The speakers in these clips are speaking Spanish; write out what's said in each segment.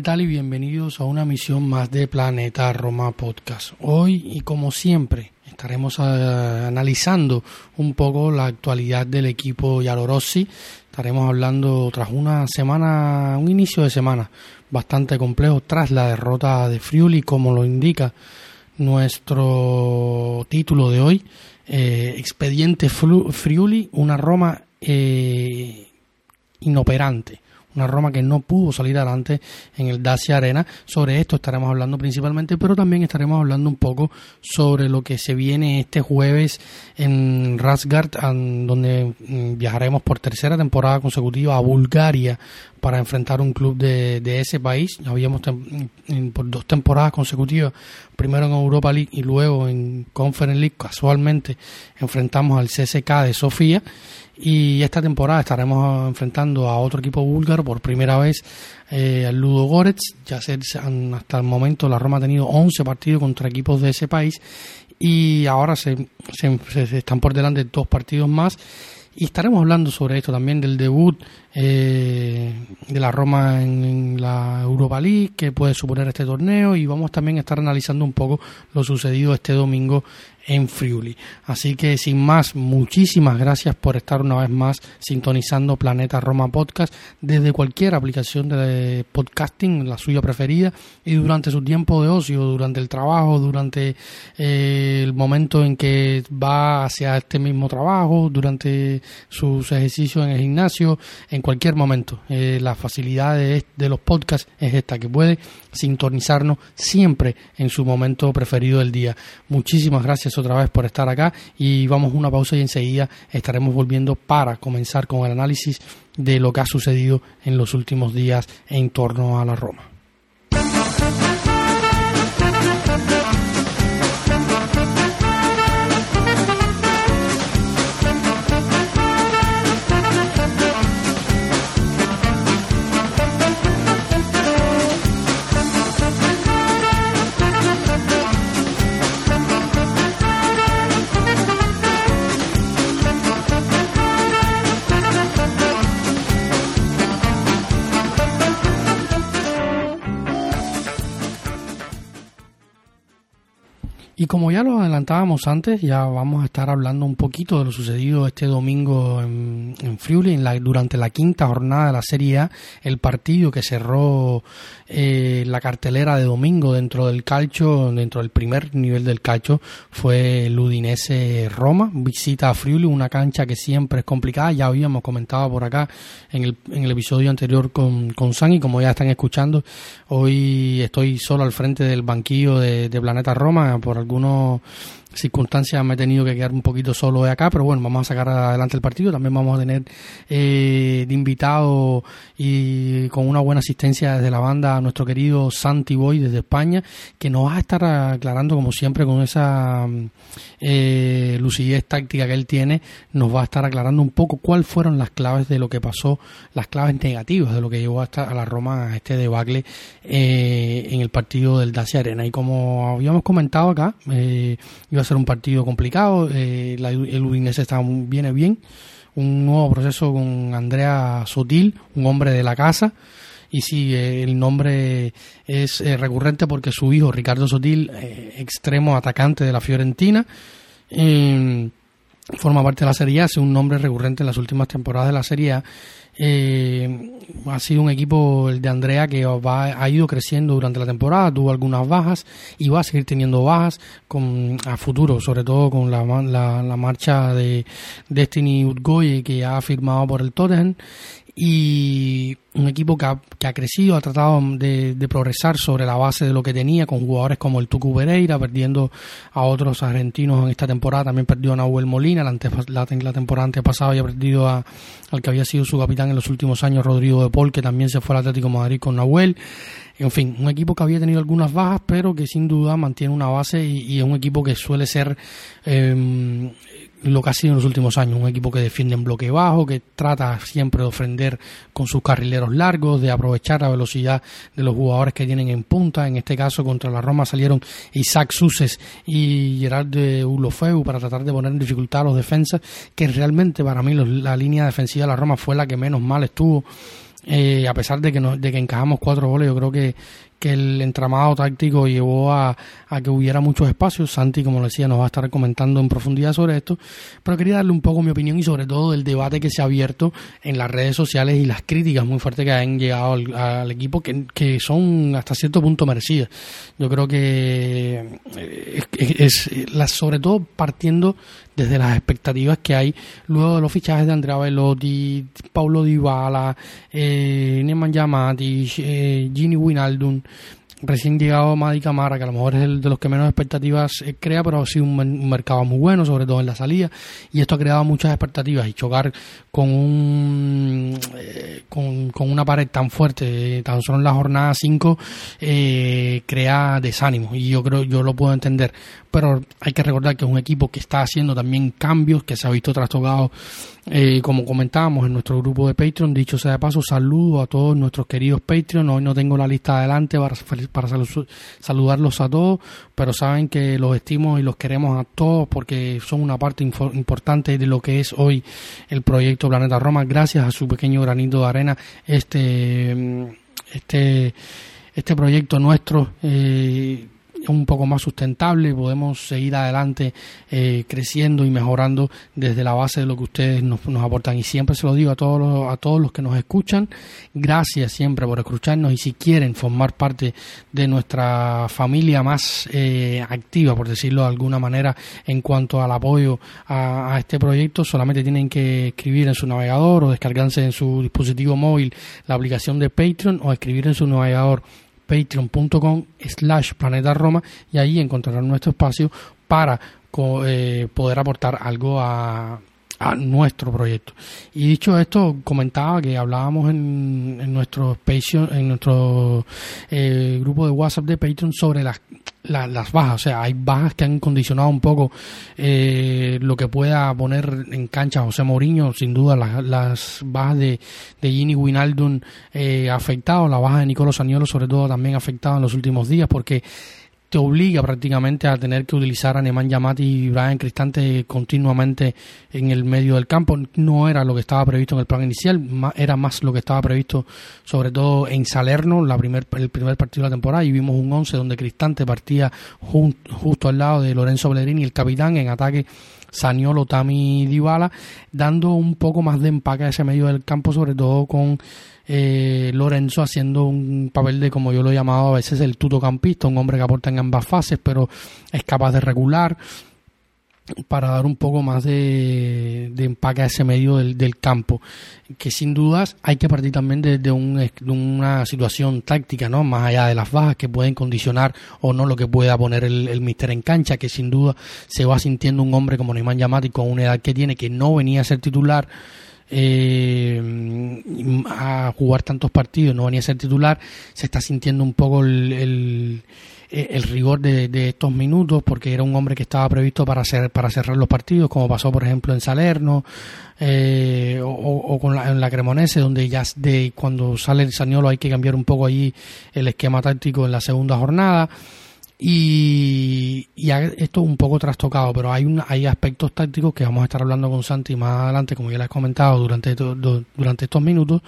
¿Qué tal? Y bienvenidos a una misión más de Planeta Roma Podcast. Hoy, y como siempre, estaremos eh, analizando un poco la actualidad del equipo Yalorossi. Estaremos hablando tras una semana, un inicio de semana bastante complejo tras la derrota de Friuli, como lo indica nuestro título de hoy, eh, Expediente Friuli, una Roma eh, inoperante una Roma que no pudo salir adelante en el Dacia Arena. Sobre esto estaremos hablando principalmente, pero también estaremos hablando un poco sobre lo que se viene este jueves en Rasgard, donde mm, viajaremos por tercera temporada consecutiva a Bulgaria para enfrentar un club de, de ese país. Habíamos por dos temporadas consecutivas, primero en Europa League y luego en Conference League, casualmente enfrentamos al CSK de Sofía y esta temporada estaremos enfrentando a otro equipo búlgaro por primera vez eh, al Ludo Goretz. Ya se, hasta el momento la Roma ha tenido 11 partidos contra equipos de ese país y ahora se, se están por delante dos partidos más y estaremos hablando sobre esto también del debut eh, de la Roma en, la Europa League que puede suponer este torneo y vamos también a estar analizando un poco lo sucedido este domingo en Friuli. Así que sin más, muchísimas gracias por estar una vez más sintonizando Planeta Roma Podcast desde cualquier aplicación de podcasting, la suya preferida, y durante su tiempo de ocio, durante el trabajo, durante eh, el momento en que va hacia este mismo trabajo, durante sus ejercicios en el gimnasio, en cualquier momento. Eh, la facilidad de, de los podcasts es esta, que puede sintonizarnos siempre en su momento preferido del día. Muchísimas gracias otra vez por estar acá y vamos a una pausa y enseguida estaremos volviendo para comenzar con el análisis de lo que ha sucedido en los últimos días en torno a la Roma. Y como ya lo adelantábamos antes, ya vamos a estar hablando un poquito de lo sucedido este domingo en, en Friuli, en la, durante la quinta jornada de la Serie A, el partido que cerró eh, la cartelera de domingo dentro del calcio, dentro del primer nivel del calcio, fue el Udinese Roma, visita a Friuli, una cancha que siempre es complicada, ya habíamos comentado por acá en el, en el episodio anterior con, con San y como ya están escuchando, hoy estoy solo al frente del banquillo de, de Planeta Roma por algunos circunstancias me he tenido que quedar un poquito solo de acá, pero bueno, vamos a sacar adelante el partido. También vamos a tener eh, de invitado y con una buena asistencia desde la banda a nuestro querido Santi Boy desde España, que nos va a estar aclarando, como siempre, con esa eh, lucidez táctica que él tiene, nos va a estar aclarando un poco cuáles fueron las claves de lo que pasó, las claves negativas de lo que llevó hasta a la Roma a este debacle eh, en el partido del Dacia Arena. Y como habíamos comentado acá, eh, a ser un partido complicado. Eh, el Udinese está, viene bien. Un nuevo proceso con Andrea Sotil, un hombre de la casa. Y sí, eh, el nombre es eh, recurrente porque su hijo, Ricardo Sotil, extremo atacante de la Fiorentina, forma parte de la Serie A, es un nombre recurrente en las últimas temporadas de la Serie A Eh, ha sido un equipo, el de Andrea, que ha ido creciendo durante la temporada, tuvo algunas bajas y va a seguir teniendo bajas con, a futuro, sobre todo con la, la, marcha de Destiny Udgoye, que ha firmado por el Tottenham y un equipo que ha, que ha crecido, ha tratado de, progresar sobre la base de lo que tenía, con jugadores como el Tucu Pereira, perdiendo a otros argentinos en esta temporada, también perdió a Nahuel Molina, la, la, la temporada antepasada había perdido a, al que había sido su capitán en los últimos años, Rodrigo de Paul, que también se fue al Atlético Madrid con Nahuel. En fin, un equipo que había tenido algunas bajas, pero que sin duda mantiene una base y, es un equipo que suele ser eh, lo que ha sido en los últimos años, un equipo que defiende en bloque bajo, que trata siempre de ofender con sus carrileros largos, de aprovechar la velocidad de los jugadores que tienen en punta. En este caso, contra la Roma salieron Isaac Suses y Gerard Ulofeu para tratar de poner en dificultad a los defensas, que realmente para mí la línea defensiva de la Roma fue la que menos mal estuvo. Eh, a pesar de que, de que encajamos cuatro goles, yo creo que, que el entramado táctico llevó a, que hubiera muchos espacios. Santi, como decía, nos va a estar comentando en profundidad sobre esto, pero quería darle un poco mi opinión y sobre todo el debate que se ha abierto en las redes sociales y las críticas muy fuertes que han llegado al, equipo, que, que, son hasta cierto punto merecidas. Yo creo que eh, es, es, sobre todo partiendo desde las expectativas que hay luego de los fichajes de Andrea Velotti, Paulo Dybala, eh, Neman Yamati, eh, Gini Winaldun, recién llegado Madi Camara, que a lo mejor es el de los que menos expectativas eh, crea, pero ha sido un, mercado muy bueno, sobre todo en la salida, y esto ha creado muchas expectativas y chocar con un eh, con, una pared tan fuerte, tan solo en la jornada 5, eh, crea desánimo, y yo creo, yo lo puedo entender, pero hay que recordar que es un equipo que está haciendo también cambios, que se ha visto trastocado eh, como comentábamos en nuestro grupo de Patreon, dicho sea de paso, saludo a todos nuestros queridos Patreon. Hoy no tengo la lista adelante para, para saludarlos a todos, pero saben que los estimo y los queremos a todos porque son una parte importante de lo que es hoy el proyecto Planeta Roma. Gracias a su pequeño granito de arena, este, este, este proyecto nuestro. Eh, un poco más sustentable, podemos seguir adelante eh, creciendo y mejorando desde la base de lo que ustedes nos, aportan. Y siempre se lo digo a todos, los, a todos los que nos escuchan, gracias siempre por escucharnos y si quieren formar parte de nuestra familia más eh, activa, por decirlo de alguna manera, en cuanto al apoyo a, a este proyecto, solamente tienen que escribir en su navegador o descargarse en su dispositivo móvil la aplicación de Patreon o escribir en su navegador patreon.com slash planeta Roma y ahí encontrarán nuestro espacio para eh, poder aportar algo a, a nuestro proyecto. Y dicho esto, comentaba que hablábamos en, en nuestro Patreon, en nuestro eh, grupo de WhatsApp de Patreon sobre las, las bajas. O sea, hay bajas que han condicionado un poco eh, lo que pueda poner en cancha José Mourinho. Sin duda, las, las bajas de, de Gini Winaldun eh, afectado, la baja de Nicolo Saniolo sobre todo también afectado en los últimos días porque te obliga prácticamente a tener que utilizar a Neman Yamati y Brian Cristante continuamente en el medio del campo. No era lo que estaba previsto en el plan inicial, era más lo que estaba previsto sobre todo en Salerno, la primer, el primer partido de la temporada, y vimos un 11 donde Cristante partía justo al lado de Lorenzo Bellerini, el capitán, en ataque Saniolo, Tami Dybala, dando un poco más de empaque a ese medio del campo, sobre todo con eh, Lorenzo haciendo un papel de, como yo lo he llamado a veces, el tutocampista, un hombre que aporta en ambas fases, pero es capaz de regular para dar un poco más de, empaque a ese medio del, campo, que sin dudas hay que partir también de, una situación táctica, ¿no? más allá de las bajas que pueden condicionar o no lo que pueda poner el, mister en cancha, que sin duda se va sintiendo un hombre como Neymar Yamati con una edad que tiene, que no venía a ser titular, eh, a jugar tantos partidos, no venía a ser titular, se está sintiendo un poco el, rigor de, estos minutos porque era un hombre que estaba previsto para hacer, para cerrar los partidos, como pasó por ejemplo en Salerno eh, o, con la, en la Cremonese, donde ya de cuando sale el Saniolo hay que cambiar un poco ahí el esquema táctico en la segunda jornada y, y esto es un poco trastocado, pero hay, un, hay aspectos tácticos que vamos a estar hablando con Santi más adelante, como ya les he comentado durante, durante estos minutos.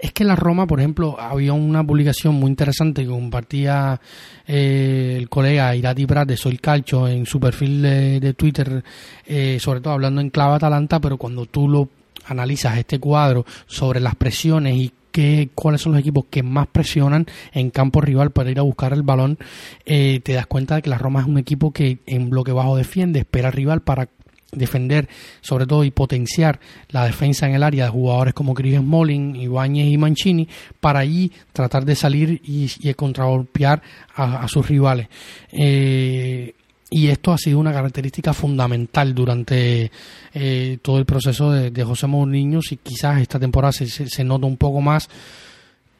Es que la Roma, por ejemplo, había una publicación muy interesante que compartía eh, el colega Irati Prat de Soy Calcio en su perfil de, Twitter, eh, sobre todo hablando en clave Atalanta, pero cuando tú lo analizas este cuadro sobre las presiones y qué, cuáles son los equipos que más presionan en campo rival para ir a buscar el balón, eh, te das cuenta de que la Roma es un equipo que en bloque bajo defiende, espera al rival para defender sobre todo y potenciar la defensa en el área de jugadores como Chris Smalling, Ibáñez y Mancini para allí tratar de salir y, y contragolpear a, sus rivales. Eh, y esto ha sido una característica fundamental durante eh, todo el proceso de, José Mourinho y quizás esta temporada se, se, nota un poco más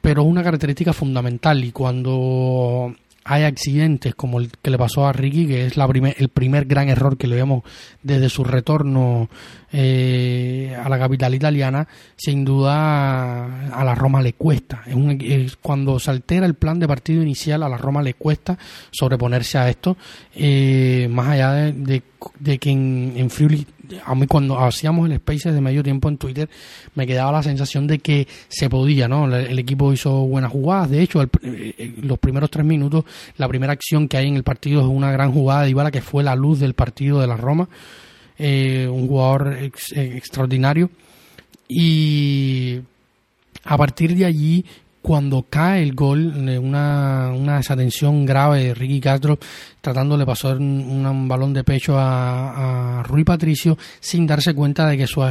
pero es una característica fundamental y cuando hay accidentes como el que le pasó a Ricky, que es la el primer gran error que le vemos desde su retorno eh, a la capital italiana, sin duda a la Roma le cuesta. Es cuando se altera el plan de partido inicial, a la Roma le cuesta sobreponerse a esto, eh, más allá de, que en, en Friuli a mí cuando hacíamos el Spaces de medio tiempo en Twitter me quedaba la sensación de que se podía, ¿no? El, equipo hizo buenas jugadas, de hecho, eh, eh, los primeros tres minutos, la primera acción que hay en el partido es una gran jugada de Ibala que fue la luz del partido de la Roma, eh, un jugador extraordinario. Y a partir de allí cuando cae el gol, una, una desatención grave de Ricky Castro tratándole pasar un, balón de pecho a, a, Rui Patricio sin darse cuenta de que su,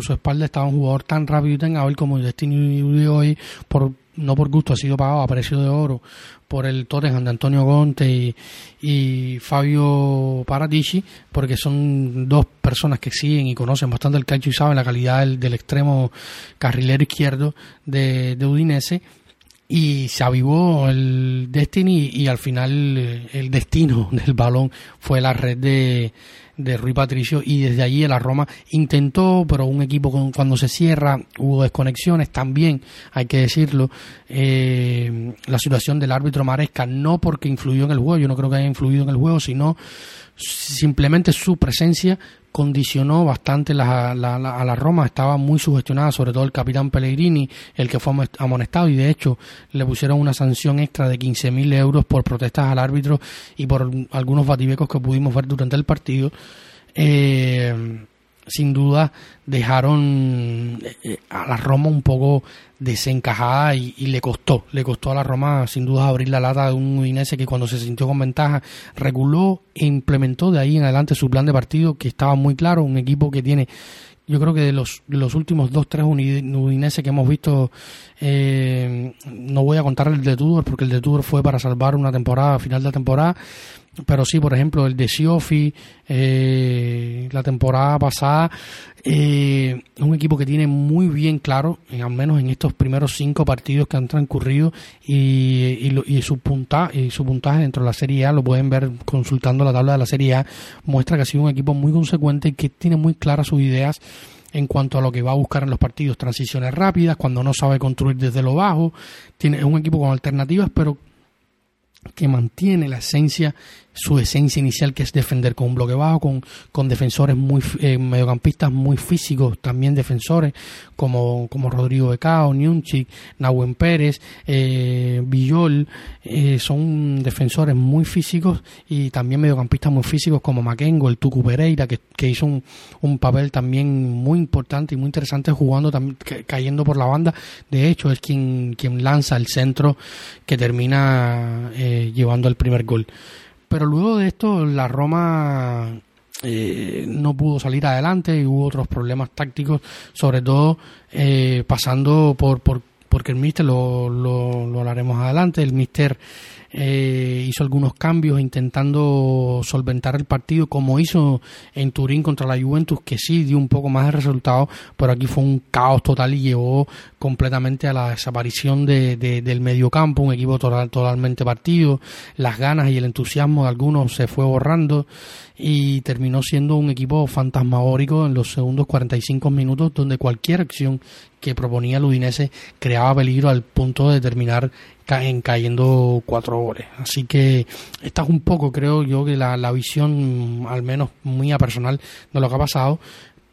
su espalda estaba un jugador tan rápido y tan hábil como Destiny hoy por no por gusto ha sido pagado a precio de oro por el Tottenham de Antonio Gonte y, Fabio Paradici porque son dos personas que siguen y conocen bastante el calcio y saben la calidad del, extremo carrilero izquierdo de, de Udinese y se avivó el Destiny y al final eh, el destino del balón fue la red de, de Rui Patricio y desde allí la Roma intentó, pero un equipo con, cuando se cierra hubo desconexiones, también hay que decirlo, eh, la situación del árbitro Maresca no porque influyó en el juego, yo no creo que haya influido en el juego, sino simplemente su presencia condicionó bastante la, a la Roma, estaba muy sugestionada, sobre todo el capitán Pellegrini, el que fue amonestado y de hecho le pusieron una sanción extra de 15.000 euros por protestas al árbitro y por algunos batibecos que pudimos ver durante el partido. Eh, sin duda dejaron eh, a la Roma un poco desencajada y, le costó, le costó a la Roma sin duda abrir la lata de un Udinese que cuando se sintió con ventaja reguló e implementó de ahí en adelante su plan de partido que estaba muy claro, un equipo que tiene yo creo que de los, los últimos dos, tres Udinese que hemos visto, eh, no voy a contar el de Tudor, porque el de Tudor fue para salvar una temporada, final de temporada, pero sí, por ejemplo, el de Siofi, eh, la temporada pasada, eh, un equipo que tiene muy bien claro, al menos en estos primeros cinco partidos que han transcurrido, y, y, su, punta, y su puntaje dentro de la Serie A, lo pueden ver consultando la tabla de la Serie A, muestra que ha sido un equipo muy consecuente y que tiene muy claras sus ideas en cuanto a lo que va a buscar en los partidos, transiciones rápidas, cuando no sabe construir desde lo bajo, tiene, es un equipo con alternativas, pero que mantiene la esencia, su esencia inicial, que es defender con un bloque bajo, con, con defensores muy eh, mediocampistas muy físicos, también defensores como, como Rodrigo Becao, Niunchik, Nahuen Pérez, eh, Villol, eh, son defensores muy físicos y también mediocampistas muy físicos como Makengo, el Tucu Pereira, que, que hizo un, un, papel también muy importante y muy interesante jugando, también, cayendo por la banda. De hecho, es quien, quien lanza el centro que termina eh, llevando el primer gol. Pero luego de esto, la Roma eh, no pudo salir adelante y hubo otros problemas tácticos, sobre todo eh, pasando por, por porque el Mister lo, lo, lo hablaremos adelante, el Mister eh, hizo algunos cambios intentando solventar el partido como hizo en Turín contra la Juventus que sí dio un poco más de resultado pero aquí fue un caos total y llevó completamente a la desaparición de, del mediocampo un equipo total, totalmente partido las ganas y el entusiasmo de algunos se fue borrando y terminó siendo un equipo fantasmagórico en los segundos 45 minutos donde cualquier acción que proponía el Udinese creaba peligro al punto de terminar en cayendo cuatro goles. Así que esta es un poco, creo yo, que la, la visión, al menos mía personal, de lo que ha pasado,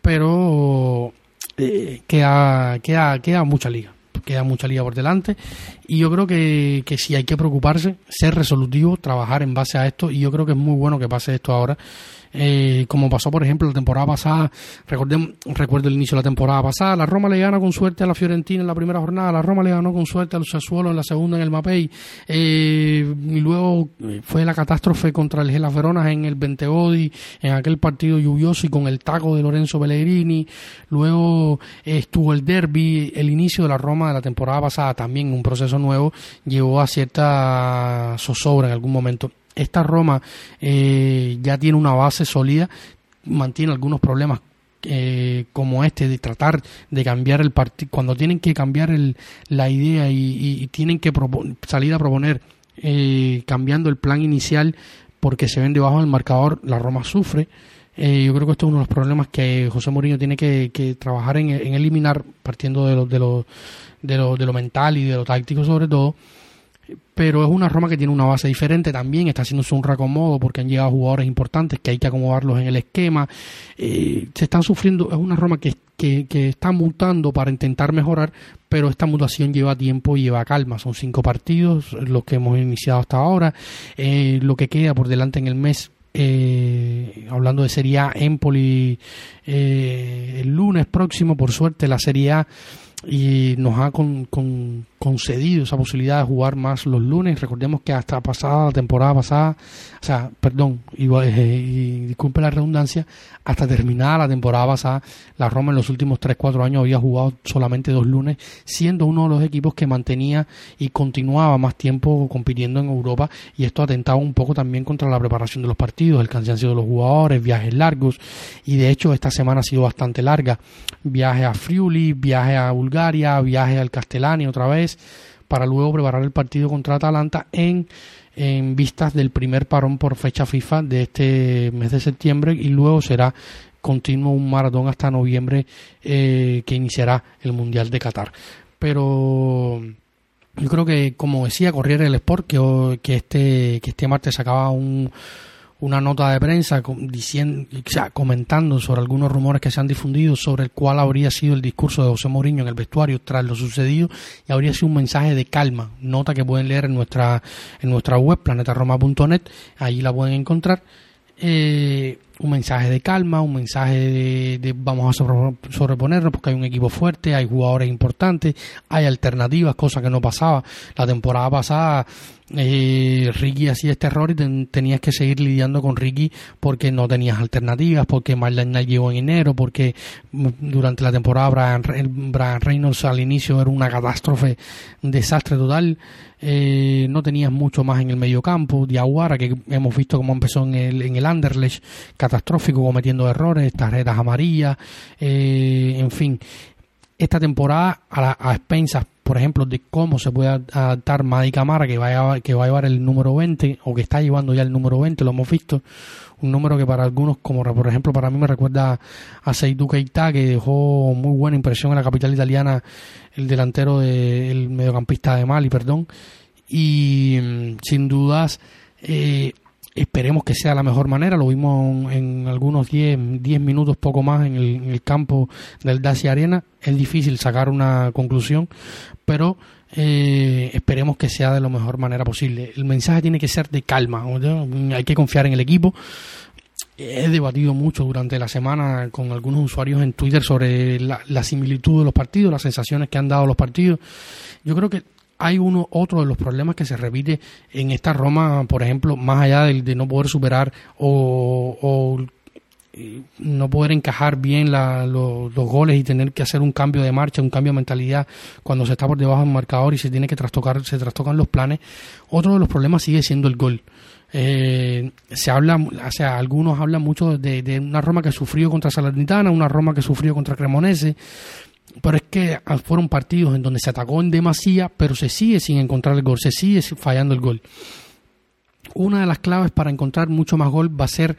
pero eh, queda, queda, queda mucha liga queda mucha liga por delante y yo creo que, que sí hay que preocuparse, ser resolutivo, trabajar en base a esto y yo creo que es muy bueno que pase esto ahora eh, como pasó por ejemplo la temporada pasada, recuerdo el inicio de la temporada pasada, la Roma le gana con suerte a la Fiorentina en la primera jornada, la Roma le ganó con suerte al Sassuolo en la segunda en el Mapei, eh, y luego eh, fue la catástrofe contra el Gelas Verona en el Bentegodi, en aquel partido lluvioso y con el taco de Lorenzo Pellegrini, luego estuvo el derby, el inicio de la Roma de la temporada pasada también un proceso nuevo, llevó a cierta zozobra en algún momento esta Roma eh, ya tiene una base sólida, mantiene algunos problemas eh, como este de tratar de cambiar el partido, cuando tienen que cambiar el, la idea y, tienen que salir a proponer eh, cambiando el plan inicial porque se ven debajo del marcador, la Roma sufre. yo creo que esto es uno de los problemas que José Mourinho tiene que, trabajar en, eliminar, partiendo de lo, de, lo, de, lo, de lo mental y de lo táctico sobre todo pero es una Roma que tiene una base diferente también, está haciéndose un reacomodo porque han llegado jugadores importantes que hay que acomodarlos en el esquema, eh, se están sufriendo, es una Roma que, que, está mutando para intentar mejorar, pero esta mutación lleva tiempo y lleva calma, son cinco partidos los que hemos iniciado hasta ahora, eh, lo que queda por delante en el mes eh, hablando de Serie A, Empoli el lunes próximo, por suerte la Serie A y nos ha con, concedido esa posibilidad de jugar más los lunes. Recordemos que hasta pasada, la temporada pasada, o sea, perdón, y, eh, y, disculpe la redundancia, hasta terminada la temporada pasada, la Roma en los últimos 3-4 años había jugado solamente dos lunes, siendo uno de los equipos que mantenía y continuaba más tiempo compitiendo en Europa y esto atentaba un poco también contra la preparación de los partidos, el cansancio de los jugadores, viajes largos y de hecho esta semana ha sido bastante larga, viaje a Friuli, viaje a Bulgaria, viaje al Castellani otra vez, para luego preparar el partido contra Atalanta en, en vistas del primer parón por fecha FIFA de este mes de septiembre y luego será continuo un maratón hasta noviembre eh, que iniciará el Mundial de Qatar. Pero yo creo que, como decía Corriere del Sport, que, que, este, que este martes acaba un una nota de prensa diciendo, comentando sobre algunos rumores que se han difundido sobre el cual habría sido el discurso de José Mourinho en el vestuario tras lo sucedido y habría sido un mensaje de calma, nota que pueden leer en nuestra en nuestra web planetaroma.net, allí la pueden encontrar. Eh, un mensaje de calma, un mensaje de, vamos a sobreponernos porque hay un equipo fuerte, hay jugadores importantes, hay alternativas, cosa que no pasaba. La temporada pasada eh, Ricky hacía este error y tenías que seguir lidiando con Ricky porque no tenías alternativas, porque Marlon llegó en enero, porque mm, durante la temporada Brian, Brian Reynolds al inicio era una catástrofe, un desastre total. Eh, no tenías mucho más en el medio campo. Diaguara, que hemos visto cómo empezó en el, en el Anderlecht, catastrófico, cometiendo errores, tarjetas amarillas, eh, en fin. Esta temporada, a, a expensas por ejemplo, de cómo se puede adaptar Madi Camara, que va, a, que va a llevar el número 20, o que está llevando ya el número 20, lo hemos visto, un número que para algunos, como por ejemplo para mí me recuerda a Seydou Keita, que dejó muy buena impresión en la capital italiana, el delantero del mediocampista de Mali, perdón, y mm, sin dudas... Eh, Esperemos que sea la mejor manera. Lo vimos en algunos 10 minutos, poco más, en el, campo del Dacia Arena. Es difícil sacar una conclusión, pero eh, esperemos que sea de la mejor manera posible. El mensaje tiene que ser de calma. Hay que confiar en el equipo. He debatido mucho durante la semana con algunos usuarios en Twitter sobre la similitud de los partidos, las sensaciones que han dado los partidos. Yo creo que hay uno otro de los problemas que se repite en esta Roma, por ejemplo, más allá de, no poder superar o, eh, no poder encajar bien los, goles y tener que hacer un cambio de marcha, un cambio de mentalidad cuando se está por debajo del marcador y se tiene que trastocar, se trastocan los planes. Otro de los problemas sigue siendo el gol. Eh, se habla, o sea, algunos hablan mucho de, de, una Roma que sufrió contra Salernitana, una Roma que sufrió contra Cremonese, pero es que fueron partidos en donde se atacó en demasía, pero se sigue sin encontrar el gol, se sigue fallando el gol. Una de las claves para encontrar mucho más gol va a ser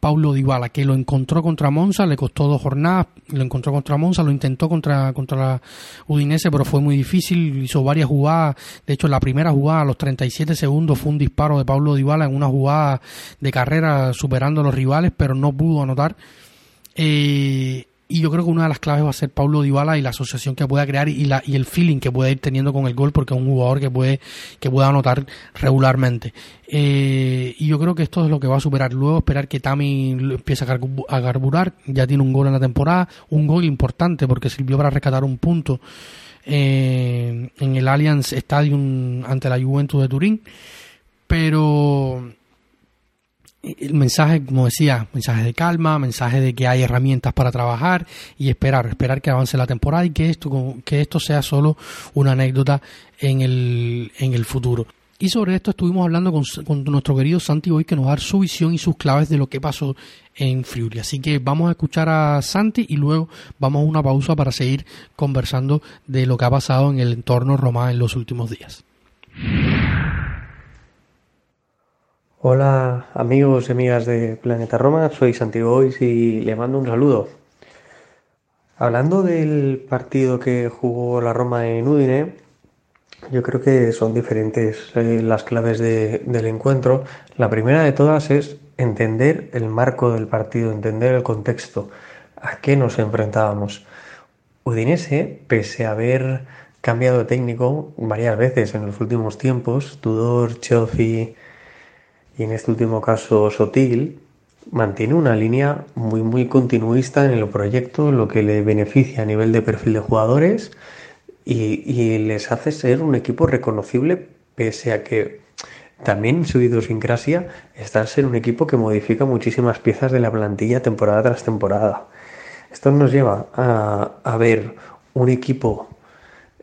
Paulo Dybala, que lo encontró contra Monza, le costó dos jornadas, lo encontró contra Monza, lo intentó contra, contra la Udinese, pero fue muy difícil, hizo varias jugadas, de hecho la primera jugada a los 37 segundos fue un disparo de Paulo Dybala en una jugada de carrera superando a los rivales, pero no pudo anotar. Eh, y yo creo que una de las claves va a ser Paulo Dybala y la asociación que pueda crear y, la, y el feeling que puede ir teniendo con el gol porque es un jugador que puede que pueda anotar regularmente. Eh, y yo creo que esto es lo que va a superar. Luego esperar que Tami empiece a carburar. Ya tiene un gol en la temporada un gol importante porque sirvió para rescatar un punto eh, en el Allianz Stadium ante la Juventus de Turín. Pero el mensaje, como decía, mensaje de calma, mensaje de que hay herramientas para trabajar y esperar, esperar que avance la temporada y que esto, que esto sea solo una anécdota en el, en el futuro. Y sobre esto estuvimos hablando con, con nuestro querido Santi hoy que nos da su visión y sus claves de lo que pasó en Friuli. Así que vamos a escuchar a Santi y luego vamos a una pausa para seguir conversando de lo que ha pasado en el entorno romano en los últimos días. Hola amigos y amigas de Planeta Roma, soy Santiago y le mando un saludo. Hablando del partido que jugó la Roma en Udine, yo creo que son diferentes eh, las claves del encuentro. La primera de todas es entender el marco del partido, entender el contexto, a qué nos enfrentábamos. Udinese, pese a haber cambiado de técnico varias veces en los últimos tiempos, Tudor, Chelsea y en este último caso Sotil, mantiene una línea muy muy continuista en el proyecto, lo que le beneficia a nivel de perfil de jugadores y, les hace ser un equipo reconocible pese a que también en su idiosincrasia está ser un equipo que modifica muchísimas piezas de la plantilla temporada tras temporada. Esto nos lleva a, ver un equipo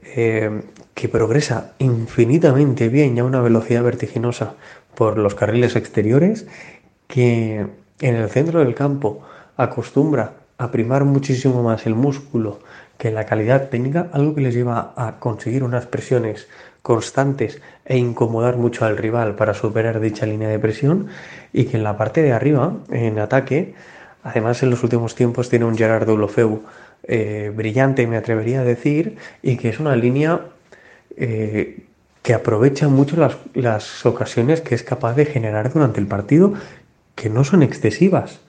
eh, que progresa infinitamente bien y a una velocidad vertiginosa por los carriles exteriores, que en el centro del campo acostumbra a primar muchísimo más el músculo que la calidad técnica, algo que les lleva a conseguir unas presiones constantes e incomodar mucho al rival para superar dicha línea de presión y que en la parte de arriba, en ataque, además en los últimos tiempos tiene un Gerardo Lofeu eh, brillante, me atrevería a decir, y que es una línea eh, que aprovecha mucho las, ocasiones que es capaz de generar durante el partido, que no son excesivas,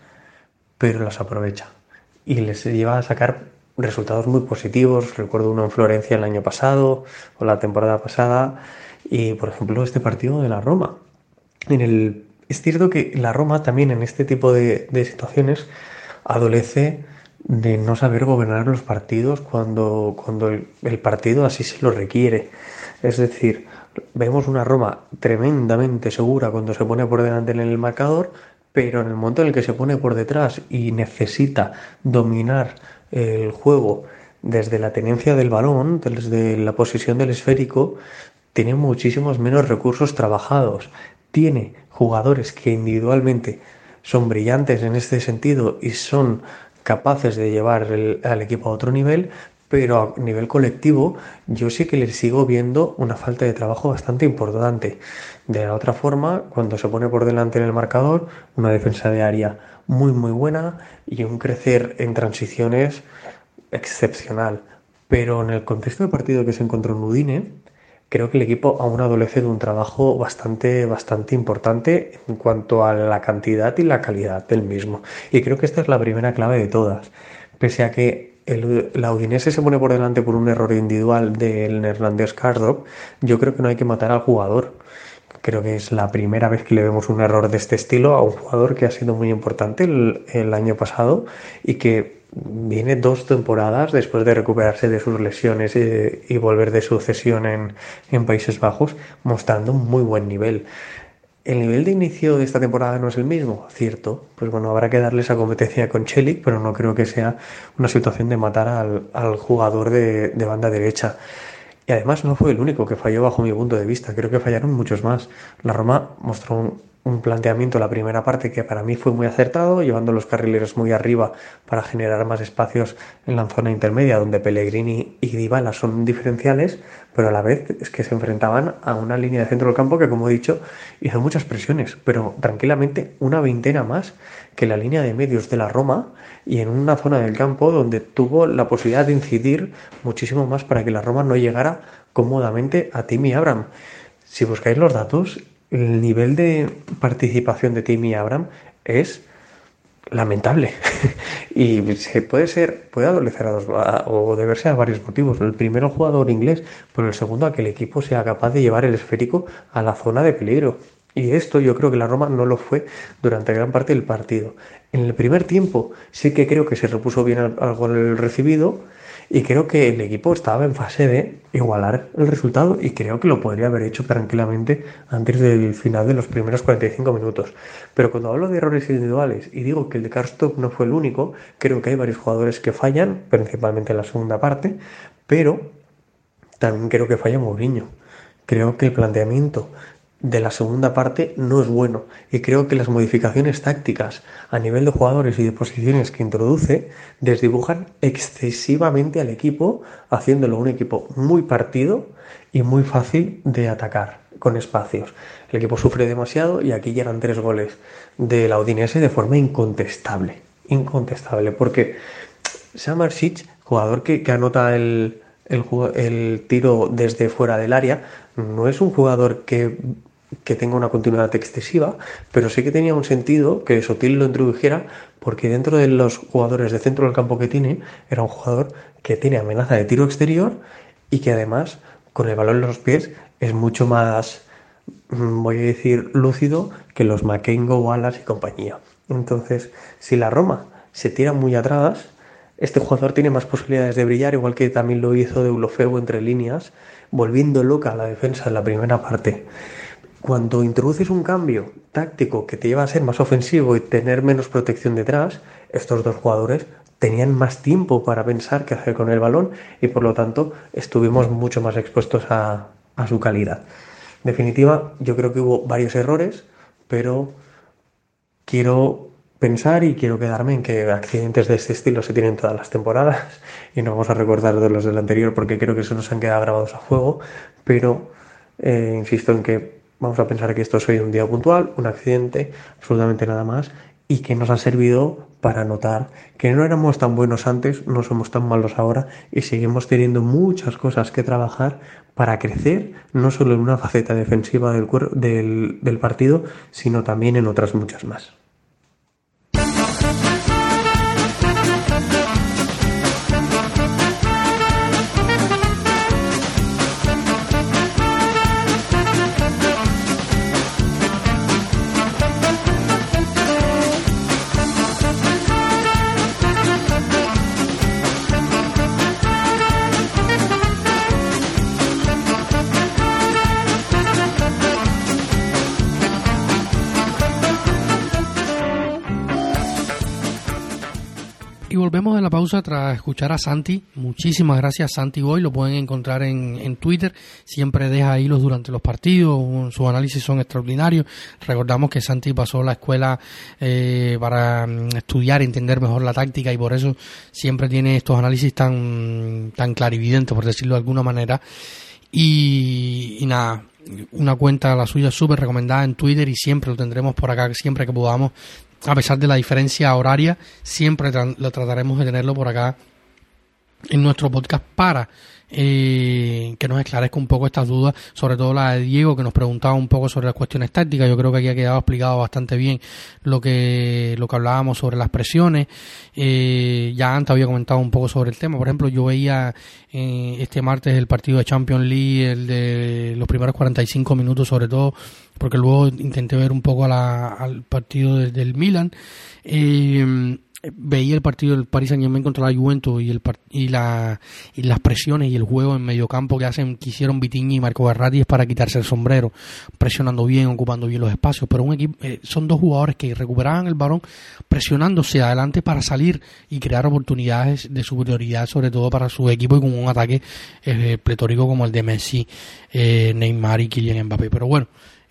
pero las aprovecha. Y les lleva a sacar resultados muy positivos. Recuerdo uno en Florencia el año pasado o la temporada pasada. Y por ejemplo, este partido de la Roma. En el, es cierto que la Roma también en este tipo de, situaciones adolece de no saber gobernar los partidos cuando, cuando el partido así se lo requiere. Es decir, vemos una Roma tremendamente segura cuando se pone por delante en el marcador, pero en el momento en el que se pone por detrás y necesita dominar el juego desde la tenencia del balón, desde la posición del esférico, tiene muchísimos menos recursos trabajados. Tiene jugadores que individualmente son brillantes en este sentido y son capaces de llevar al equipo a otro nivel, pero a nivel colectivo yo sí que le sigo viendo una falta de trabajo bastante importante. De la otra forma, cuando se pone por delante en el marcador, una defensa de área muy muy buena y un crecer en transiciones excepcional. Pero en el contexto de partido que se encontró en creo que el equipo aún adolece de un trabajo bastante, bastante importante en cuanto a la cantidad y la calidad del mismo. Y creo que esta es la primera clave de todas. Pese a que el, la Udinese se pone por delante por un error individual del neerlandés Kardop, yo creo que no hay que matar al jugador. Creo que es la primera vez que le vemos un error de este estilo a un jugador que ha sido muy importante el, año pasado y que viene dos temporadas después de recuperarse de sus lesiones y, volver de su cesión en, en Países Bajos mostrando un muy buen nivel. El nivel de inicio de esta temporada no es el mismo, cierto. Pues bueno, habrá que darle esa competencia con Chelik, pero no creo que sea una situación de matar al, jugador de, de, banda derecha. Y además no fue el único que falló bajo mi punto de vista, creo que fallaron muchos más. La Roma mostró un, un planteamiento la primera parte que para mí fue muy acertado, llevando los carrileros muy arriba para generar más espacios en la zona intermedia donde Pellegrini y Dybala son diferenciales, pero a la vez es que se enfrentaban a una línea de centro del campo que como he dicho hizo muchas presiones, pero tranquilamente una veintena más que la línea de medios de la Roma y en una zona del campo donde tuvo la posibilidad de incidir muchísimo más para que la Roma no llegara cómodamente a Timmy Abraham. Si buscáis los datos, el nivel de participación de Timmy Abraham es lamentable. y se puede ser, puede adolecer a dos, o deberse a varios motivos. El primero, el jugador inglés, pero el segundo, a que el equipo sea capaz de llevar el esférico a la zona de peligro. Y esto yo creo que la Roma no lo fue durante gran parte del partido. En el primer tiempo sí que creo que se repuso bien algo el recibido y creo que el equipo estaba en fase de igualar el resultado y creo que lo podría haber hecho tranquilamente antes del final de los primeros 45 minutos. Pero cuando hablo de errores individuales y digo que el de Karstop no fue el único, creo que hay varios jugadores que fallan, principalmente en la segunda parte, pero también creo que falla Mourinho. Creo que el planteamiento de la segunda parte no es bueno y creo que las modificaciones tácticas a nivel de jugadores y de posiciones que introduce desdibujan excesivamente al equipo haciéndolo un equipo muy partido y muy fácil de atacar con espacios. El equipo sufre demasiado y aquí llegan tres goles de la Udinese de forma incontestable, incontestable porque Samarsic, jugador que, que anota el, el, el, tiro desde fuera del área, no es un jugador que que tenga una continuidad excesiva, pero sí que tenía un sentido que Sotil lo introdujera porque dentro de los jugadores de centro del campo que tiene, era un jugador que tiene amenaza de tiro exterior y que además con el balón en los pies es mucho más, mm, voy a decir, lúcido que los Makengo, Wallace y compañía. Entonces, si la Roma se tira muy atrás, este jugador tiene más posibilidades de brillar, igual que también lo hizo de Ulofeu entre líneas, volviendo loca a la defensa en la primera parte cuando introduces un cambio táctico que te lleva a ser más ofensivo y tener menos protección detrás, estos dos jugadores tenían más tiempo para pensar qué hacer con el balón y por lo tanto estuvimos mucho más expuestos a, su calidad. En definitiva, yo creo que hubo varios errores, pero quiero pensar y quiero quedarme en que accidentes de este estilo se tienen todas las temporadas y no vamos a recordar de los del anterior porque creo que eso nos han quedado grabados a fuego, pero eh, insisto en que Vamos a pensar que esto es hoy un día puntual, un accidente, absolutamente nada más, y que nos ha servido para notar que no éramos tan buenos antes, no somos tan malos ahora y seguimos teniendo muchas cosas que trabajar para crecer, no solo en una faceta defensiva del, del, del partido, sino también en otras muchas más. Tras escuchar a Santi. Muchísimas gracias Santi Boy. Lo pueden encontrar en, Twitter. Siempre deja hilos durante los partidos. Sus análisis son extraordinarios. Recordamos que Santi pasó la escuela eh, para mm, estudiar, entender mejor la táctica y por eso siempre tiene estos análisis tan, tan clarividentes, por decirlo de alguna manera. Y, y nada, una cuenta la suya súper recomendada en Twitter y siempre lo tendremos por acá siempre que podamos a pesar de la diferencia horaria, siempre lo trataremos de tenerlo por acá en nuestro podcast para eh, que nos esclarezca un poco estas dudas, sobre todo la de Diego que nos preguntaba un poco sobre las cuestiones tácticas. Yo creo que aquí ha quedado explicado bastante bien lo que lo que hablábamos sobre las presiones. Eh, ya antes había comentado un poco sobre el tema. Por ejemplo, yo veía eh, este martes el partido de Champions League, el de los primeros 45 minutos sobre todo, porque luego intenté ver un poco al partido del Milan. Eh, veía el partido del Paris Saint Germain contra la Juventus y el y, la, y las presiones y el juego en medio campo que hacen que hicieron Vitigny y Marco Verratti es para quitarse el sombrero presionando bien ocupando bien los espacios pero un equipo eh, son dos jugadores que recuperaban el balón presionándose adelante para salir y crear oportunidades de superioridad sobre todo para su equipo y con un ataque eh, pletórico como el de Messi eh, Neymar y Kylian Mbappé pero bueno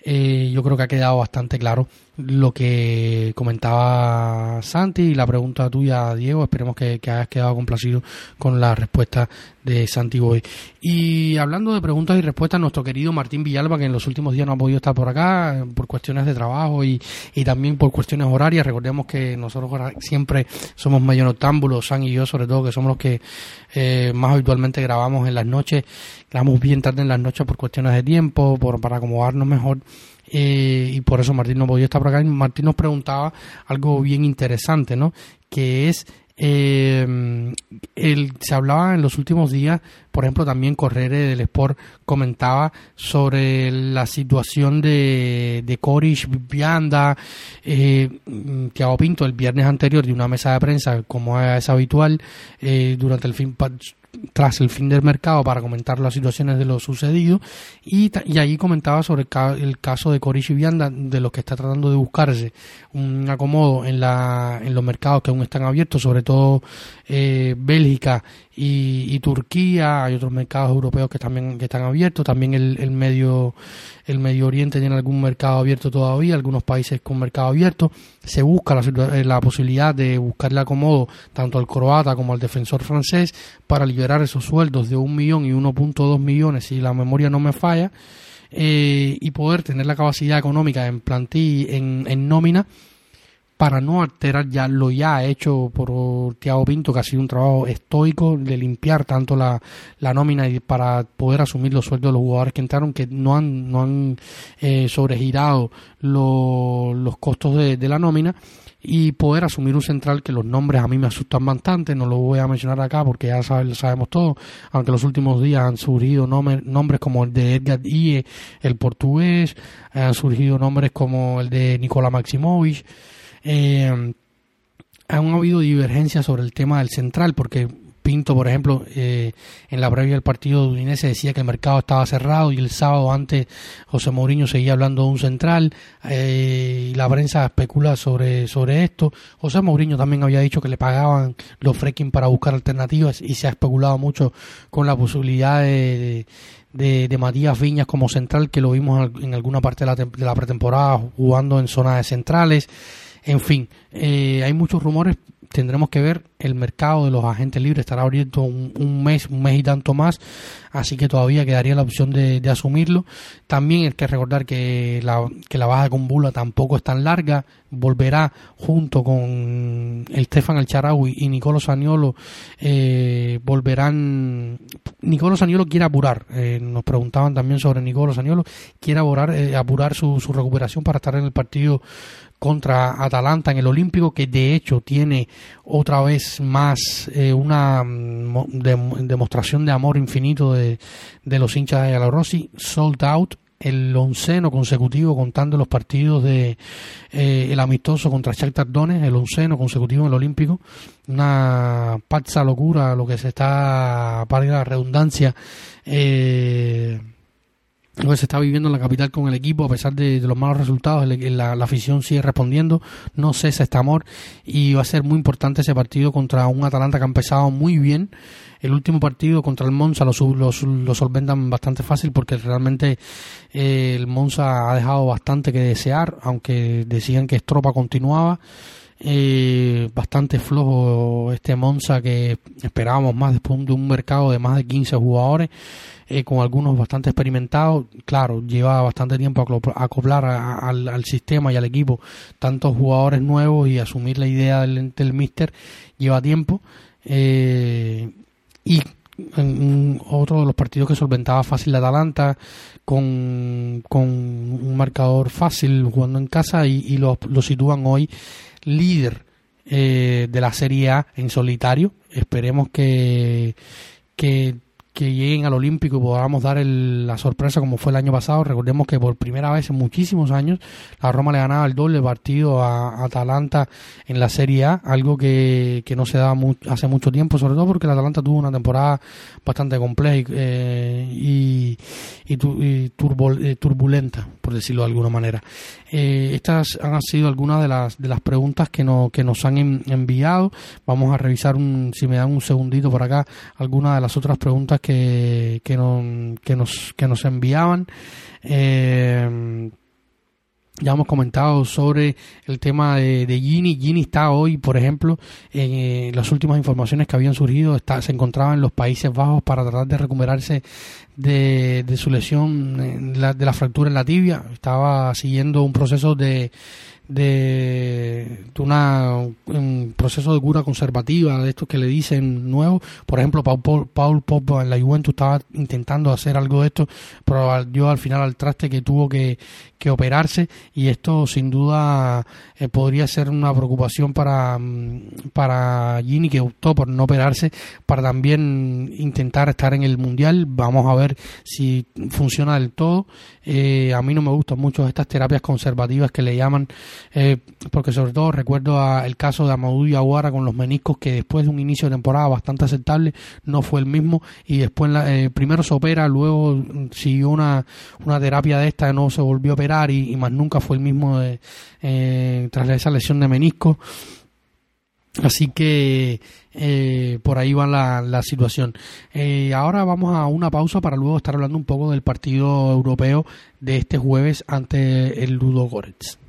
eh, yo creo que ha quedado bastante claro lo que comentaba Santi y la pregunta tuya, Diego. Esperemos que, hayas quedado complacido con la respuesta de Santi Boy. Y hablando de preguntas y respuestas, nuestro querido Martín Villalba, que en los últimos días no ha podido estar por acá por cuestiones de trabajo y, también por cuestiones horarias. Recordemos que nosotros siempre somos medio noctámbulos, San y yo sobre todo, que somos los que eh, más habitualmente grabamos en las noches. Grabamos bien tarde en las noches por cuestiones de tiempo, por, para acomodarnos mejor eh, y por eso Martín no podía estar por acá. Martín nos preguntaba algo bien interesante, ¿no? Que es eh, el, se hablaba en los últimos días, por ejemplo, también Correre del Sport comentaba sobre la situación de, de Corish Vianda, eh, que Pinto el viernes anterior de una mesa de prensa, como es habitual, eh, durante el fin tras el fin del mercado para comentar las situaciones de lo sucedido. Y, y allí comentaba sobre el, caso de Corish Vianda de los que está tratando de buscarse un acomodo en, la, en los mercados que aún están abiertos, sobre todo eh, Bélgica y, Turquía, hay otros mercados europeos que también que están abiertos, también el, el medio el Medio Oriente tiene algún mercado abierto todavía, algunos países con mercado abierto, se busca la, eh, la posibilidad de buscarle acomodo tanto al croata como al defensor francés para liberar esos sueldos de un millón y 1.2 millones si la memoria no me falla eh, y poder tener la capacidad económica en plantilla en, en nómina para no alterar ya lo ya hecho por Tiago Pinto, que ha sido un trabajo estoico de limpiar tanto la, la nómina y para poder asumir los sueldos de los jugadores que entraron, que no han, no han eh, sobregirado los costos de, de la nómina y poder asumir un central que los nombres a mí me asustan bastante, no lo voy a mencionar acá porque ya lo sabemos todo, aunque los últimos días han surgido nombres como el de Edgar Ie, el portugués, han surgido nombres como el de Nicola Maximovic, eh, han habido divergencias sobre el tema del central, porque Pinto, por ejemplo, eh, en la previa del partido de Udinese decía que el mercado estaba cerrado y el sábado antes José Mourinho seguía hablando de un central eh, y la prensa especula sobre, sobre esto. José Mourinho también había dicho que le pagaban los freaking para buscar alternativas y se ha especulado mucho con la posibilidad de, de, Matías Viñas como central, que lo vimos en alguna parte de la, de la pretemporada jugando en zonas de centrales. En fin, eh, hay muchos rumores. Tendremos que ver el mercado de los agentes libres estará abierto un, mes, un mes y tanto más, así que todavía quedaría la opción de, asumirlo. También hay que recordar que la, que la baja con Bula tampoco es tan larga, volverá junto con el Stefan Alcharaui y Nicolo Saniolo, eh, volverán. Nicolo Saniolo quiere apurar, eh, nos preguntaban también sobre Nicolo Saniolo, quiere apurar, apurar su, su recuperación para estar en el partido contra Atalanta en el Olímpico, que de hecho tiene otra vez más eh, una mm, demostración de amor infinito de, de los hinchas de Rossi, sold out el onceno consecutivo contando los partidos de eh, el amistoso contra Shakhtar Donetsk, el onceno consecutivo en el Olímpico, una pazza locura lo que se está, para la redundancia, eh, lo que se está viviendo en la capital con el equipo, a pesar de, los malos resultados, la, afición sigue respondiendo, no cesa este amor y va a ser muy importante ese partido contra un Atalanta que ha empezado muy bien. El último partido contra el Monza lo, lo, solventan bastante fácil porque realmente eh, el Monza ha dejado bastante que desear, aunque decían que Estropa continuaba. Eh, bastante flojo este Monza que esperábamos más después de un mercado de más de 15 jugadores eh, con algunos bastante experimentados. Claro, lleva bastante tiempo a acoplar al, sistema y al equipo tantos jugadores nuevos y asumir la idea del, del míster lleva tiempo. Eh, y en otro de los partidos que solventaba fácil la Atalanta con, con un marcador fácil jugando en casa y, lo, lo, sitúan hoy líder eh, de la Serie A en solitario. Esperemos que, que que lleguen al Olímpico y podamos dar la sorpresa como fue el año pasado. Recordemos que por primera vez en muchísimos años la Roma le ganaba el doble partido a, Atalanta en la Serie A, algo que, que no se daba hace mucho tiempo, sobre todo porque el Atalanta tuvo una temporada bastante compleja eh, y, y, eh, turbulenta, por decirlo de alguna manera. Eh, estas han sido algunas de las, de las preguntas que, no, que nos han enviado. Vamos a revisar, un, si me dan un segundito por acá, algunas de las otras preguntas que, que, que, nos, que nos enviaban. Eh, ya hemos comentado sobre el tema de, de Gini. Está hoy, por ejemplo, en eh, las últimas informaciones que habían surgido, está, se encontraba en los Países Bajos para tratar de recuperarse de, de su lesión de la fractura en la tibia. estaba siguiendo un proceso de, de, una, un proceso de cura conservativa, de estos que le dicen nuevo. Por ejemplo, Paul, Paul Pop en la Juventus estaba intentando hacer algo de esto, pero dio al final al traste que tuvo que, que operarse y esto sin duda eh, podría ser una preocupación para, mm, para Gini que optó por no operarse para también intentar estar en el mundial vamos a ver si funciona del todo eh, a mí no me gustan mucho estas terapias conservativas que le llaman eh, porque sobre todo recuerdo el caso de Amadou Yaguara con los meniscos que después de un inicio de temporada bastante aceptable no fue el mismo y después primero se opera luego siguió una, una terapia de esta no se volvió a operar y, más nunca fue el mismo eh, tras esa lesión de menisco. Así que eh, por ahí va la, situación. Eh, ahora vamos a una pausa para luego estar hablando un poco del partido europeo de este jueves ante el Ludo Goretz.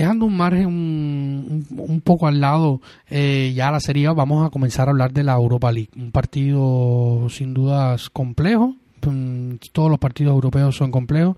Dejando un margen un, poco al lado eh, ya la serie, vamos a comenzar a hablar de la Europa League. Un partido sin dudas complejo, todos los partidos europeos son complejos.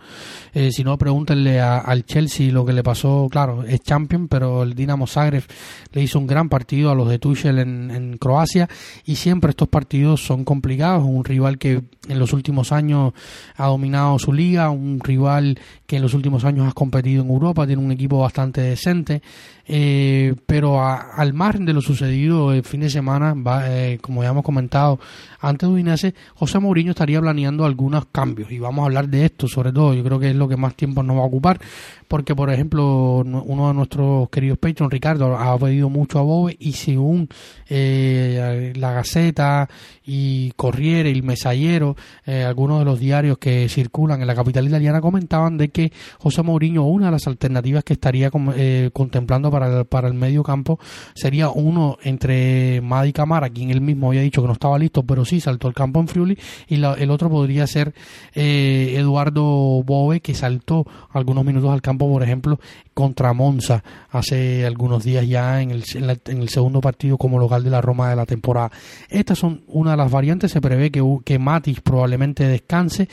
Eh, si no, pregúntenle al Chelsea lo que le pasó. Claro, es champion, pero el Dinamo Zagreb le hizo un gran partido a los de Tuchel en, en Croacia. Y siempre estos partidos son complicados. Un rival que en los últimos años ha dominado su liga, un rival que en los últimos años ha competido en Europa, tiene un equipo bastante decente. Eh, pero al margen de lo sucedido el fin de semana, eh, como ya hemos comentado antes de Udinese, José Mourinho estaría planeando algunos cambios. Y vamos a hablar de esto sobre todo, yo creo que es lo que más tiempo nos va a ocupar, porque por ejemplo uno de nuestros queridos Patreon, Ricardo, ha pedido mucho a Bobe y según eh, la Gaceta y Corriere, el Mesallero, eh, algunos de los diarios que circulan en la capital italiana comentaban de que José Mourinho, una de las alternativas que estaría eh, contemplando para el, para el medio campo sería uno entre Madi Camara, quien él mismo había dicho que no estaba listo, pero sí saltó el campo en Friuli, y el otro podría ser eh, Eduardo Bove, que saltó algunos minutos al campo, por ejemplo, contra Monza hace algunos días ya en el, en, el segundo partido como local de la Roma de la temporada. Estas son una de las variantes, se prevé que, que Matis probablemente descanse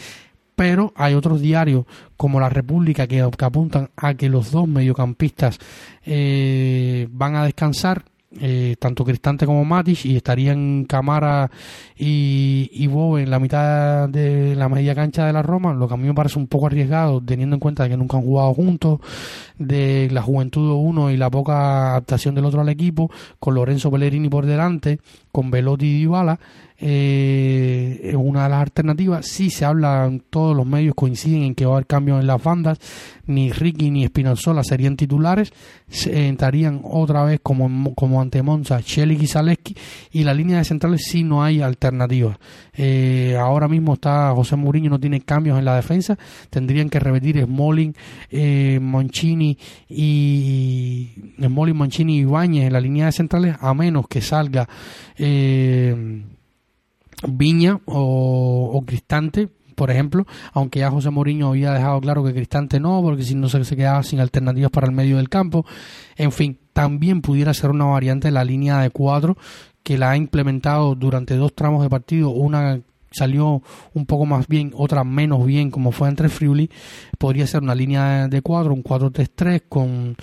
pero hay otros diarios como La República que, apuntan a que los dos mediocampistas eh, van a descansar eh, tanto Cristante como Matic y estarían Camara y, y en la mitad de la media cancha de la Roma, lo que a mí me parece un poco arriesgado teniendo en cuenta que nunca han jugado juntos, de la juventud de uno y la poca adaptación del otro al equipo, con Lorenzo Pellegrini por delante, con Velotti y Dybala, eh, es una de las alternativas. Si se habla, todos los medios coinciden en que va a haber cambios en las bandas. Ni Ricky ni Spinazzola serían titulares. Se entrarían otra vez como, como ante Monza, Shelik y Zaleski. Y la línea de centrales sí no hay alternativas. Eh, ahora mismo está José Mourinho, no tiene cambios en la defensa. Tendrían que repetir Smolin, eh, Monchini y Smolin, Monchini y Ibáñez en la línea de centrales, a menos que salga. Eh, Viña o, Cristante, por ejemplo, aunque ya José Mourinho había dejado claro que Cristante no, porque si no se, se quedaba sin alternativas para el medio del campo. En fin, también pudiera ser una variante de la línea de cuatro que la ha implementado durante dos tramos de partido, una salió un poco más bien, otra menos bien, como fue entre Friuli, podría ser una línea de cuatro, un 4-3-3 con,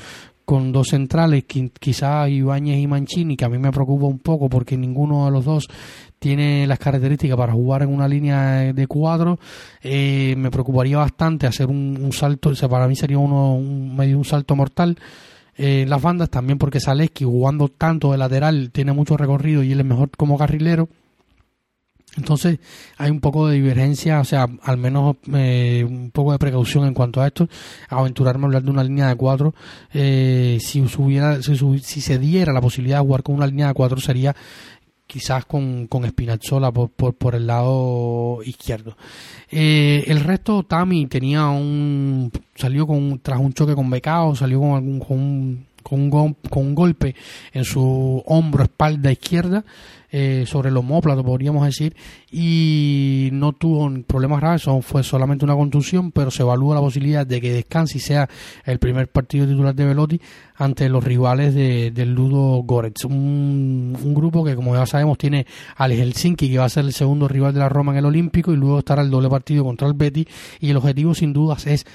con dos centrales, quizá Ibáñez y Mancini, que a mí me preocupa un poco porque ninguno de los dos tiene las características para jugar en una línea de cuadro. Eh, me preocuparía bastante hacer un, salto, o para mí sería uno un, medio un salto mortal. Eh, las bandas también porque Zaleski jugando tanto de lateral tiene mucho recorrido y él es mejor como carrilero. Entonces hay un poco de divergencia, o sea, al menos eh, un poco de precaución en cuanto a esto. Aventurarme a hablar de una línea de cuatro, si, subiera, si, si, se diera la posibilidad de jugar con una línea de cuatro sería quizás con, con Spinazzola por, por, el lado izquierdo. Eh, el resto, Tami tenía un. salió con tras un choque con Becao, salió con algún con un, con un golpe en su hombro, espalda izquierda. Eh, sobre el homóplato, podríamos decir, y no tuvo problemas graves, fue solamente una contusión, pero se evalúa la posibilidad de que descanse y sea el primer partido titular de Velotti ante los rivales de, del Ludo Goretz, un, un, grupo que como ya sabemos tiene al Helsinki que va a ser el segundo rival de la Roma en el Olímpico y luego estará el doble partido contra el Betty y el objetivo sin dudas es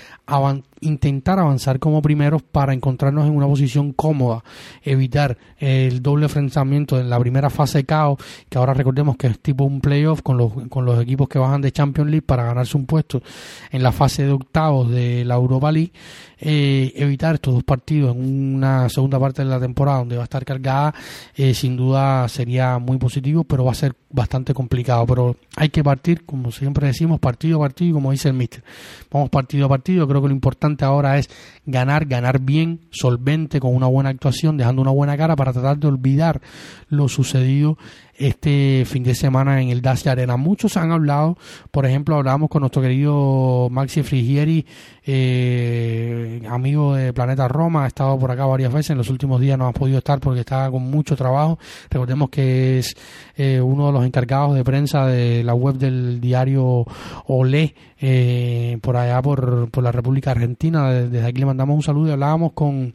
intentar avanzar como primeros para encontrarnos en una posición cómoda, evitar el doble enfrentamiento en la primera fase de caos, que ahora recordemos que es tipo un playoff con los, con los equipos que bajan de Champions League para ganarse un puesto en la fase de octavos de la Europa League, eh, evitar estos dos partidos en una segunda parte de la temporada donde va a estar cargada, eh, sin duda sería muy positivo, pero va a ser bastante complicado. Pero hay que partir, como siempre decimos, partido a partido, como dice el Mister. Vamos partido a partido, creo que lo importante ahora es ganar, ganar bien, solvente, con una buena actuación, dejando una buena cara para tratar de olvidar lo sucedido este fin de semana en el Dacia Arena. Muchos han hablado, por ejemplo, hablábamos con nuestro querido Maxi Frigieri, eh, amigo de Planeta Roma, ha estado por acá varias veces, en los últimos días no ha podido estar porque está con mucho trabajo. Recordemos que es eh, uno de los encargados de prensa de la web del diario Olé, eh, por allá por, por la República Argentina. Desde aquí le mandamos un saludo y hablábamos con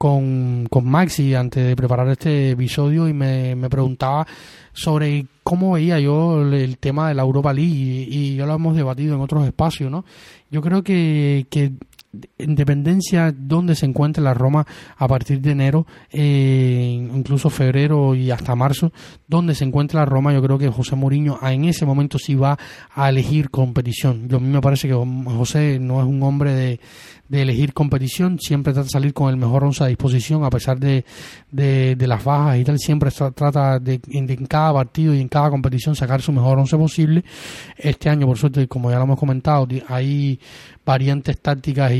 con, con Maxi antes de preparar este episodio y me, me preguntaba sobre cómo veía yo el, tema de la Europa League y, ya lo hemos debatido en otros espacios, ¿no? Yo creo que, que en dependencia donde se encuentre la Roma a partir de enero, eh, incluso febrero y hasta marzo, donde se encuentra la Roma, yo creo que José Mourinho en ese momento sí va a elegir competición. Yo a mí me parece que José no es un hombre de, de elegir competición, siempre trata de salir con el mejor once a disposición a pesar de, de, las bajas y tal, siempre trata de en, cada partido y en cada competición sacar su mejor once posible. Este año, por suerte, como ya lo hemos comentado, hay variantes tácticas y,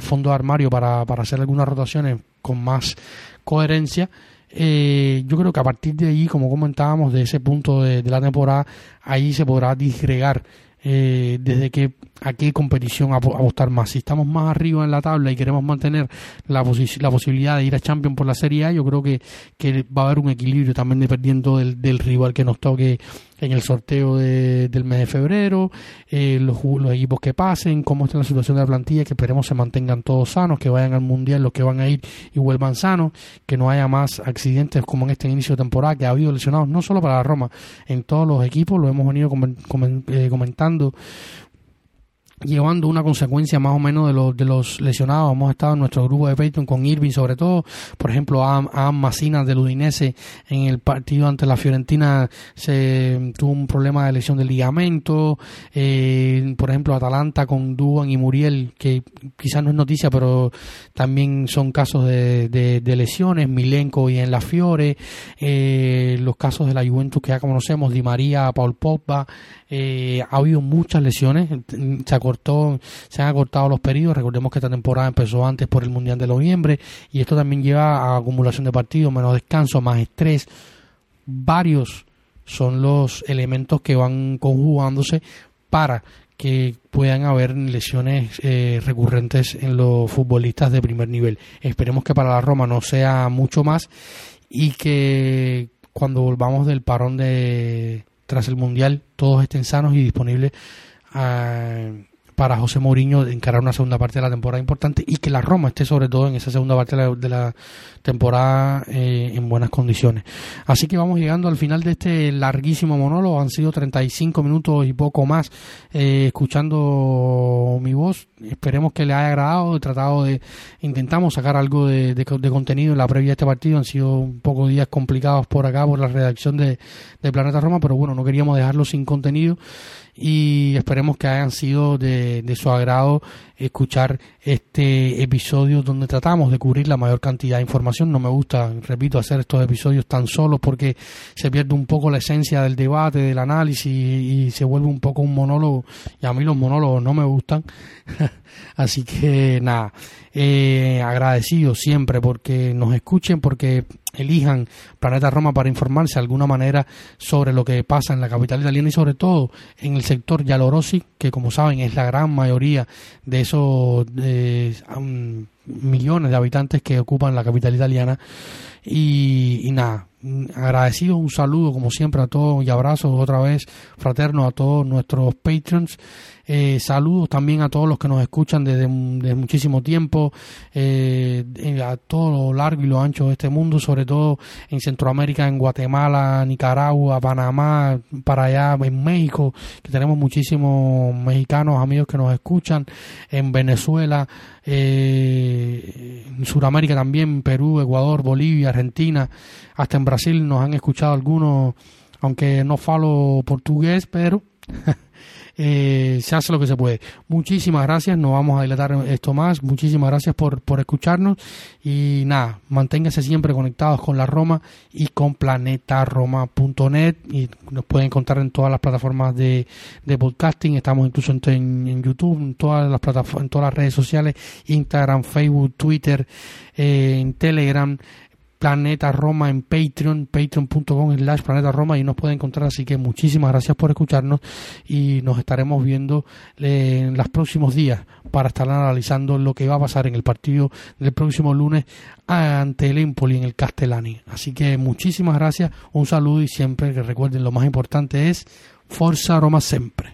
fondo de armario para, para hacer algunas rotaciones con más coherencia. Eh, yo creo que a partir de ahí, como comentábamos, de ese punto de, de la temporada, ahí se podrá disgregar eh, desde que a qué competición apostar más. Si estamos más arriba en la tabla y queremos mantener la, la posibilidad de ir a Champions por la Serie A, yo creo que, que va a haber un equilibrio también dependiendo del, rival que nos toque en el sorteo del mes de febrero, eh, los, equipos que pasen, cómo está la situación de la plantilla, que esperemos se mantengan todos sanos, que vayan al Mundial los que van a ir y vuelvan sanos, que no haya más accidentes como en este inicio de temporada, que ha habido lesionados no solo para la Roma, en todos los equipos, lo hemos venido eh, comentando llevando una consecuencia más o menos de los, de los lesionados. Hemos estado en nuestro grupo de Peyton con Irving, sobre todo, por ejemplo, a, a Massina del Udinese en el partido ante la Fiorentina se tuvo un problema de lesión del ligamento. Eh, por ejemplo, Atalanta con Duan y Muriel, que quizás no es noticia, pero también son casos de, de, lesiones. Milenko y en la Fiore, eh, los casos de la Juventus que ya conocemos, Di María, Paul Pogba. Eh, ha habido muchas lesiones. Se se han acortado los periodos. Recordemos que esta temporada empezó antes por el Mundial de noviembre y esto también lleva a acumulación de partidos, menos descanso, más estrés. Varios son los elementos que van conjugándose para que puedan haber lesiones eh, recurrentes en los futbolistas de primer nivel. Esperemos que para la Roma no sea mucho más y que cuando volvamos del parón de tras el mundial todos estén sanos y disponibles a, para José Mourinho encarar una segunda parte de la temporada importante y que la Roma esté sobre todo en esa segunda parte de la, temporada eh, en buenas condiciones. Así que vamos llegando al final de este larguísimo monólogo, han sido 35 minutos y poco más eh, escuchando mi voz, esperemos que le haya agradado, he tratado de, intentamos sacar algo de, de, contenido en la previa de este partido, han sido un poco días complicados por acá por la redacción de, de Planeta Roma, pero bueno, no queríamos dejarlo sin contenido y esperemos que hayan sido de, de, su agrado escuchar este episodio donde tratamos de cubrir la mayor cantidad de información. No me gusta, repito, hacer estos episodios tan solos porque se pierde un poco la esencia del debate, del análisis y, se vuelve un poco un monólogo y a mí los monólogos no me gustan. Así que nada, eh, agradecidos siempre porque nos escuchen, porque elijan Planeta Roma para informarse de alguna manera sobre lo que pasa en la capital italiana y sobre todo en el sector Yalorosi, que como saben es la gran mayoría de esos millones de habitantes que ocupan la capital italiana. Y, nada, agradecido, un saludo como siempre a todos y abrazos otra vez fraternos a todos nuestros patrons. Eh, saludos también a todos los que nos escuchan desde, muchísimo tiempo, eh, a todo lo largo y lo ancho de este mundo, sobre todo en Centroamérica, en Guatemala, Nicaragua, Panamá, para allá, en México, que tenemos muchísimos mexicanos amigos que nos escuchan, en Venezuela, eh, en Sudamérica también, Perú, Ecuador, Bolivia, Argentina, hasta en Brasil nos han escuchado algunos, aunque no falo portugués, pero eh, se hace lo que se puede. Muchísimas gracias, no vamos a dilatar esto más, muchísimas gracias por, por escucharnos. Y nada, manténganse siempre conectados con la Roma y con planetaroma.net y nos pueden encontrar en todas las plataformas de, de podcasting, estamos incluso en, en, YouTube, en todas las plataformas, en todas las redes sociales, Instagram, Facebook, Twitter, eh, en Telegram, Planeta Roma en Patreon, patreon.com slash Planeta Roma y nos puede encontrar. Así que muchísimas gracias por escucharnos y nos estaremos viendo en los próximos días para estar analizando lo que va a pasar en el partido del próximo lunes ante el Empoli en el Castellani. Así que muchísimas gracias, un saludo y siempre que recuerden lo más importante es Forza Roma siempre.